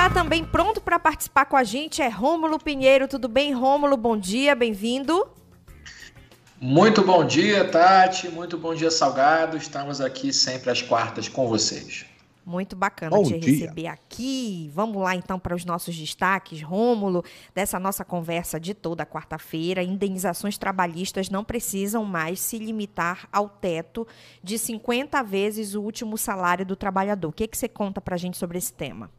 está também pronto para participar com a gente é Rômulo Pinheiro. Tudo bem, Rômulo? Bom dia, bem-vindo. Muito bom dia, Tati. Muito bom dia, Salgado. Estamos aqui sempre às quartas com vocês. Muito bacana Bom te dia. receber aqui. Vamos lá então para os nossos destaques, Rômulo, dessa nossa conversa de toda quarta-feira. Indenizações trabalhistas não precisam mais se limitar ao teto de 50 vezes o último salário do trabalhador. O que, que você conta para a gente sobre esse tema?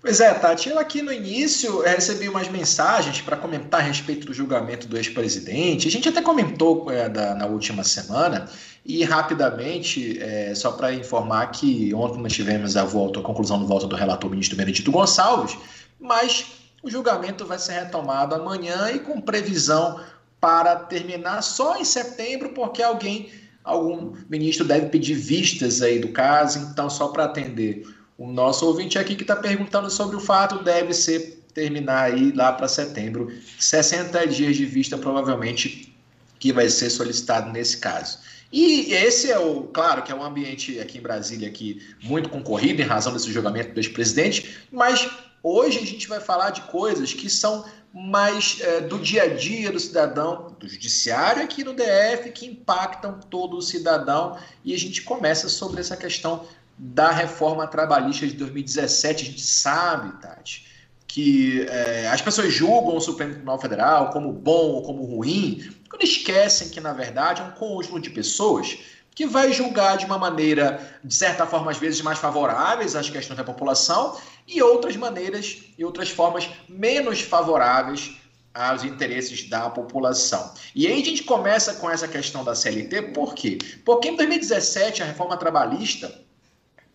Pois é, Tati, eu aqui no início recebi umas mensagens para comentar a respeito do julgamento do ex-presidente. A gente até comentou é, da, na última semana, e rapidamente, é, só para informar que ontem nós tivemos a volta, a conclusão do voto do relator ministro Benedito Gonçalves, mas o julgamento vai ser retomado amanhã e com previsão para terminar só em setembro, porque alguém, algum ministro deve pedir vistas aí do caso, então só para atender o nosso ouvinte aqui que está perguntando sobre o fato deve ser terminar aí lá para setembro. 60 dias de vista, provavelmente, que vai ser solicitado nesse caso. E esse é o, claro, que é um ambiente aqui em Brasília aqui muito concorrido em razão desse julgamento do ex-presidente, mas hoje a gente vai falar de coisas que são mais é, do dia a dia do cidadão, do judiciário aqui no DF, que impactam todo o cidadão. E a gente começa sobre essa questão da reforma trabalhista de 2017. A gente sabe, Tati, que é, as pessoas julgam o Supremo Tribunal Federal como bom ou como ruim, quando esquecem que, na verdade, é um conjunto de pessoas que vai julgar de uma maneira, de certa forma, às vezes mais favoráveis às questões da população e outras maneiras e outras formas menos favoráveis aos interesses da população. E aí a gente começa com essa questão da CLT, por quê? Porque em 2017 a reforma trabalhista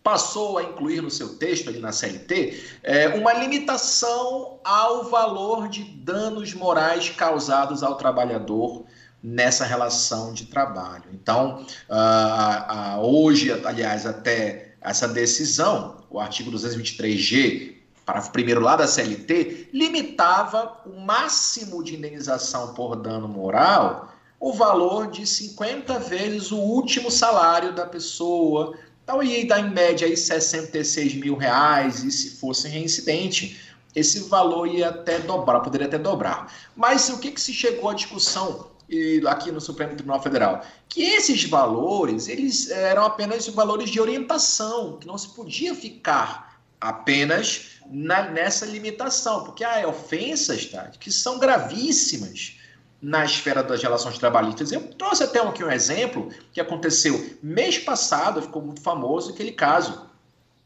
passou a incluir no seu texto ali na CLT é, uma limitação ao valor de danos morais causados ao trabalhador nessa relação de trabalho. Então, hoje, aliás, até essa decisão, o artigo 223G, parágrafo primeiro lá da CLT, limitava o máximo de indenização por dano moral o valor de 50 vezes o último salário da pessoa então ia dar em média aí 66 mil reais, e se fosse reincidente, esse valor ia até dobrar, poderia até dobrar. Mas o que, que se chegou à discussão aqui no Supremo Tribunal Federal? Que esses valores, eles eram apenas valores de orientação, que não se podia ficar apenas na, nessa limitação, porque há ofensas tá, que são gravíssimas na esfera das relações trabalhistas. Eu trouxe até aqui um exemplo que aconteceu mês passado, ficou muito famoso, aquele caso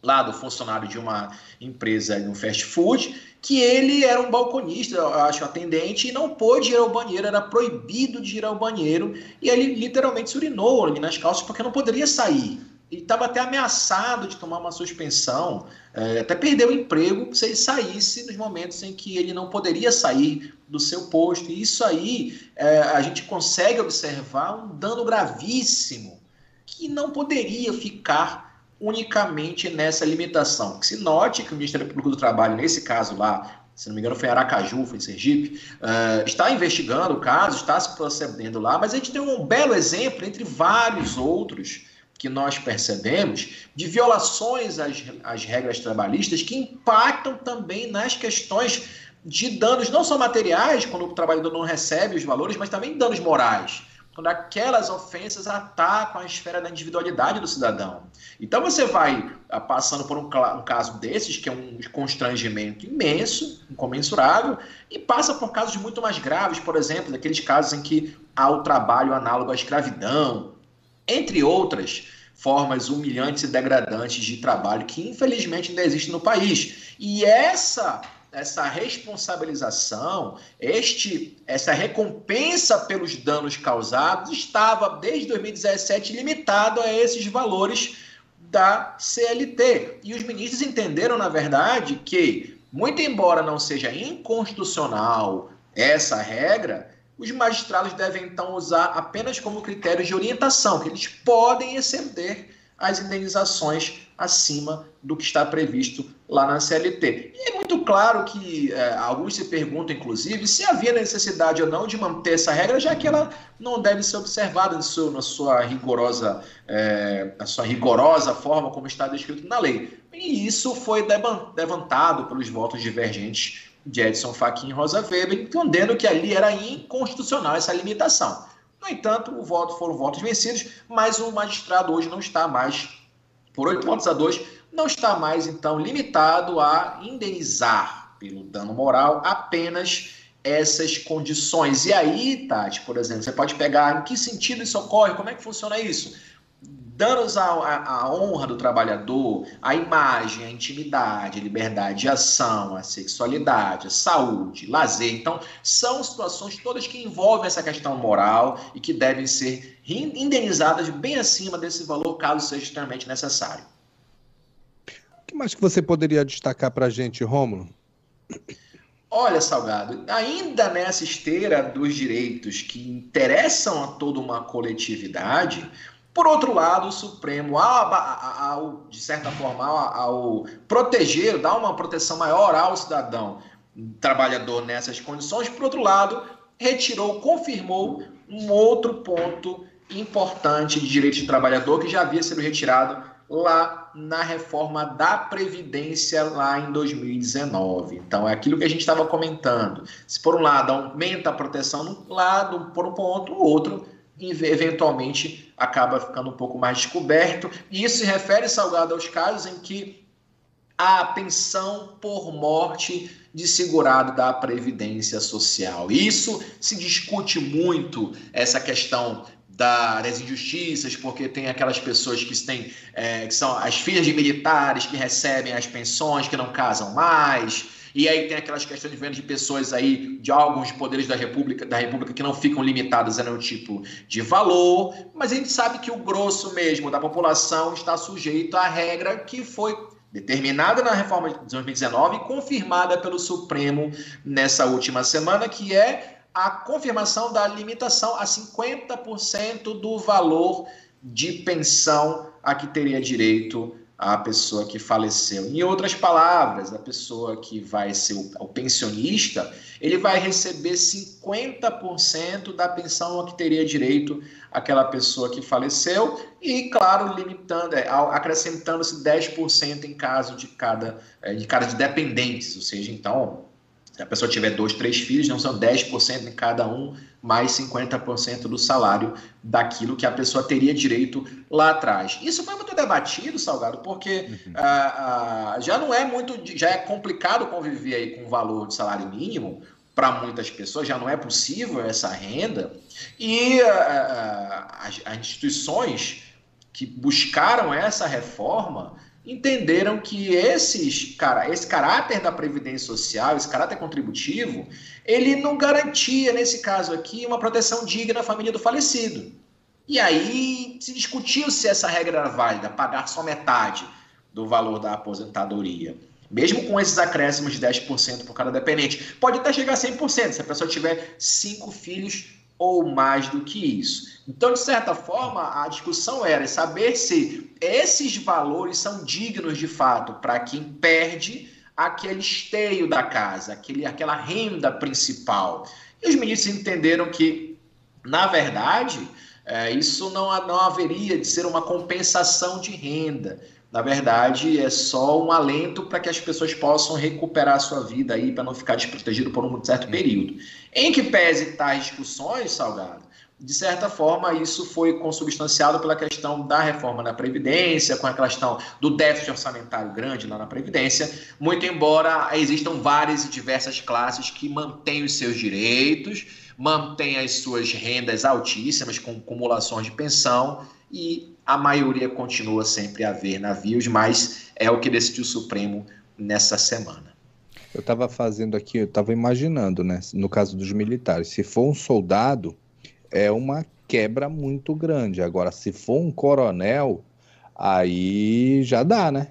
lá do funcionário de uma empresa de um fast food, que ele era um balconista, eu acho, atendente, e não pôde ir ao banheiro, era proibido de ir ao banheiro, e ele literalmente se urinou ali nas calças porque não poderia sair e estava até ameaçado de tomar uma suspensão, é, até perder o emprego se ele saísse nos momentos em que ele não poderia sair do seu posto. E isso aí é, a gente consegue observar um dano gravíssimo que não poderia ficar unicamente nessa limitação. Se note que o Ministério Público do Trabalho, nesse caso lá, se não me engano foi em Aracaju, foi em Sergipe, uh, está investigando o caso, está se procedendo lá, mas a gente tem um belo exemplo entre vários outros que nós percebemos de violações às, às regras trabalhistas que impactam também nas questões de danos não só materiais, quando o trabalhador não recebe os valores, mas também danos morais, quando aquelas ofensas atacam a esfera da individualidade do cidadão. Então você vai ah, passando por um, um caso desses, que é um constrangimento imenso, incomensurável, e passa por casos muito mais graves, por exemplo, daqueles casos em que há o trabalho análogo à escravidão, entre outras formas humilhantes e degradantes de trabalho que infelizmente ainda existem no país. E essa essa responsabilização, este essa recompensa pelos danos causados estava desde 2017 limitado a esses valores da CLT. E os ministros entenderam, na verdade, que muito embora não seja inconstitucional essa regra, os magistrados devem então usar apenas como critério de orientação, que eles podem exceder as indenizações acima do que está previsto lá na CLT. E é muito claro que é, alguns se perguntam, inclusive, se havia necessidade ou não de manter essa regra, já que ela não deve ser observada na sua, na sua rigorosa, é, na sua rigorosa forma como está descrito na lei. E isso foi levantado pelos votos divergentes de Edson Fachin e Rosa Weber, entendendo que ali era inconstitucional essa limitação. No entanto, o voto foram votos vencidos, mas o magistrado hoje não está mais, por oito votos a dois, não está mais, então, limitado a indenizar pelo dano moral apenas essas condições. E aí, Tati, por exemplo, você pode pegar em que sentido isso ocorre, como é que funciona isso? Danos à, à, à, honra do trabalhador, à imagem, à intimidade, à liberdade de ação, à sexualidade, à saúde, lazer. Então, são situações todas que envolvem essa questão moral e que devem ser indenizadas bem acima desse valor, caso seja extremamente necessário. O que mais que você poderia destacar para a gente, Rômulo? Olha, Salgado, ainda nessa esteira dos direitos que interessam a toda uma coletividade, por outro lado, o Supremo, ao, ao, de certa forma, ao, ao proteger, dar uma proteção maior ao cidadão trabalhador nessas condições, por outro lado, retirou, confirmou um outro ponto importante de direito de trabalhador que já havia sido retirado lá na reforma da Previdência lá em 2019. Então, é aquilo que a gente estava comentando. Se por um lado aumenta a proteção num lado, por um ponto, o outro eventualmente acaba ficando um pouco mais descoberto. E isso se refere, Salgado, aos casos em que a pensão por morte de segurado da Previdência Social. Isso se discute muito, essa questão das injustiças, porque tem aquelas pessoas que, têm, é, que são as filhas de militares que recebem as pensões, que não casam mais e aí tem aquelas questões de venda de pessoas aí, de alguns poderes da República, da República que não ficam limitadas a nenhum tipo de valor, mas a gente sabe que o grosso mesmo da população está sujeito à regra que foi determinada na reforma de 2019 e confirmada pelo Supremo nessa última semana, que é a confirmação da limitação a 50% do valor de pensão a que teria direito a pessoa que faleceu. Em outras palavras, a pessoa que vai ser o, o pensionista, ele vai receber 50% da pensão a que teria direito aquela pessoa que faleceu e, claro, limitando, é, acrescentando-se 10% em caso de cada, é, de cada de dependentes, ou seja, então se a pessoa tiver dois, três filhos, não são 10% em cada um, mais 50% do salário daquilo que a pessoa teria direito lá atrás. Isso foi muito debatido, Salgado, porque uhum. ah, ah, já não é muito, já é complicado conviver aí com o valor de salário mínimo para muitas pessoas, já não é possível essa renda, e ah, as, as instituições que buscaram essa reforma entenderam que esses, cara, esse caráter da previdência social, esse caráter contributivo, ele não garantia nesse caso aqui uma proteção digna à família do falecido. E aí se discutiu se essa regra era válida, pagar só metade do valor da aposentadoria. Mesmo com esses acréscimos de 10% por cada dependente. Pode até chegar a 100%, se a pessoa tiver cinco filhos ou mais do que isso. Então, de certa forma, a discussão era saber se esses valores são dignos de fato para quem perde aquele esteio da casa, aquele, aquela renda principal. E os ministros entenderam que, na verdade, é, isso não, não haveria de ser uma compensação de renda. Na verdade, é só um alento para que as pessoas possam recuperar a sua vida aí, para não ficar desprotegido por um certo período. Em que pese tais discussões, Salgado, de certa forma, isso foi consubstanciado pela questão da reforma da Previdência, com a questão do déficit orçamentário grande lá na Previdência, muito embora existam várias e diversas classes que mantêm os seus direitos, mantêm as suas rendas altíssimas, com acumulações de pensão, e a maioria continua sempre a ver navios, mas é o que decidiu o Supremo nessa semana. Eu estava fazendo aqui, eu estava imaginando, né? No caso dos militares, se for um soldado, é uma quebra muito grande. Agora, se for um coronel, aí já dá, né?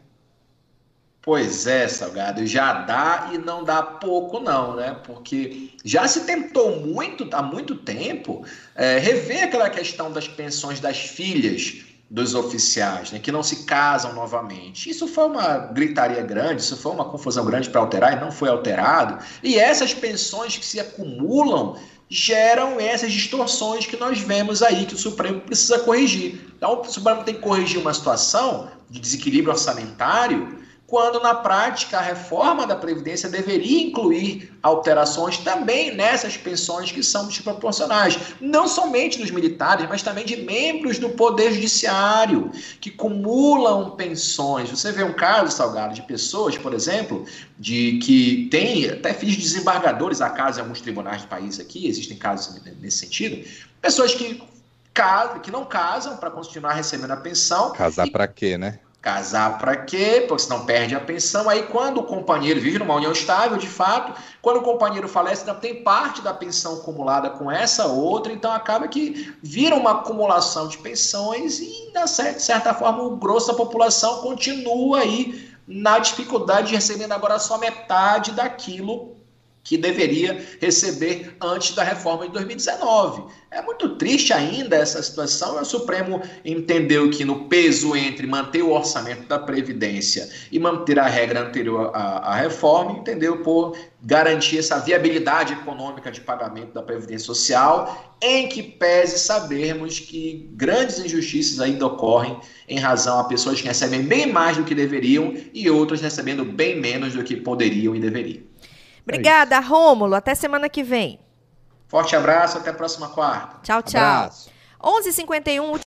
Pois é, Salgado, já dá e não dá pouco não, né? Porque já se tentou muito, há muito tempo, é, rever aquela questão das pensões das filhas dos oficiais, né, que não se casam novamente. Isso foi uma gritaria grande, isso foi uma confusão grande para alterar e não foi alterado. E essas pensões que se acumulam geram essas distorções que nós vemos aí que o Supremo precisa corrigir. Então, o Supremo tem que corrigir uma situação de desequilíbrio orçamentário quando na prática a reforma da Previdência deveria incluir alterações também nessas pensões que são desproporcionais, não somente dos militares, mas também de membros do Poder Judiciário, que cumulam pensões. Você vê um caso, Salgado, de pessoas, por exemplo, de que tem até de desembargadores, há casos em alguns tribunais do país aqui, existem casos nesse sentido, pessoas que, que não casam para continuar recebendo a pensão. Casar para quê, né? Casar para quê? Porque senão perde a pensão. Aí, quando o companheiro vive numa união estável, de fato, quando o companheiro falece, não tem parte da pensão acumulada com essa outra, então acaba que vira uma acumulação de pensões e, de certa forma, o grosso da população continua aí na dificuldade de recebendo agora só metade daquilo que deveria receber antes da reforma de 2019. É muito triste ainda essa situação. O Supremo entendeu que no peso entre manter o orçamento da Previdência e manter a regra anterior à, à reforma, entendeu por garantir essa viabilidade econômica de pagamento da Previdência Social, em que pese sabermos que grandes injustiças ainda ocorrem em razão a pessoas que recebem bem mais do que deveriam e outras recebendo bem menos do que poderiam e deveriam. Obrigada, é Rômulo. Até semana que vem. Forte abraço, até a próxima quarta. Tchau, tchau. 11:51